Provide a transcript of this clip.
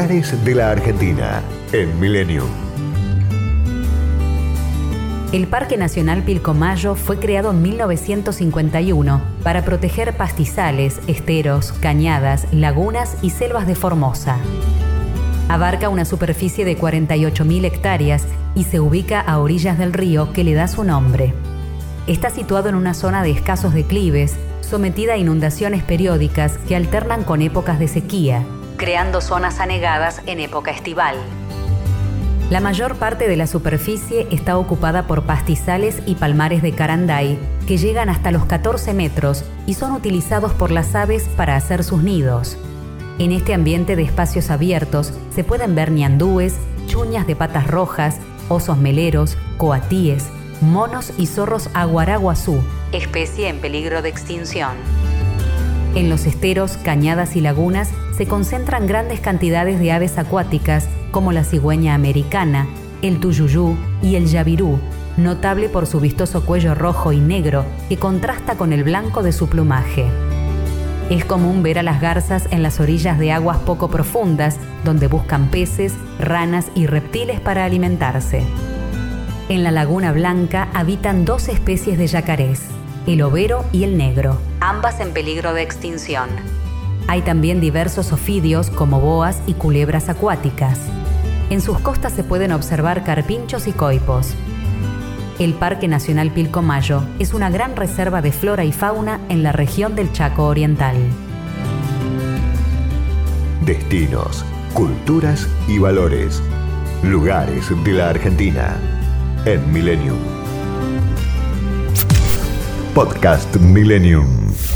De la Argentina en Millennium. El Parque Nacional Pilcomayo fue creado en 1951 para proteger pastizales, esteros, cañadas, lagunas y selvas de Formosa. Abarca una superficie de 48.000 hectáreas y se ubica a orillas del río que le da su nombre. Está situado en una zona de escasos declives, sometida a inundaciones periódicas que alternan con épocas de sequía, creando zonas anegadas en época estival. La mayor parte de la superficie está ocupada por pastizales y palmares de caranday que llegan hasta los 14 metros y son utilizados por las aves para hacer sus nidos. En este ambiente de espacios abiertos se pueden ver ñandúes, chuñas de patas rojas, osos meleros, coatíes, monos y zorros aguaraguazú, especie en peligro de extinción. En los esteros, cañadas y lagunas se concentran grandes cantidades de aves acuáticas como la cigüeña americana, el tuyuyú y el yavirú, notable por su vistoso cuello rojo y negro que contrasta con el blanco de su plumaje. Es común ver a las garzas en las orillas de aguas poco profundas, donde buscan peces, ranas y reptiles para alimentarse. En la Laguna Blanca habitan dos especies de yacarés, el overo y el negro, ambas en peligro de extinción. Hay también diversos ofidios como boas y culebras acuáticas. En sus costas se pueden observar carpinchos y coipos. El Parque Nacional Pilcomayo es una gran reserva de flora y fauna en la región del Chaco Oriental. Destinos, culturas y valores. Lugares de la Argentina en Millennium. Podcast Millennium.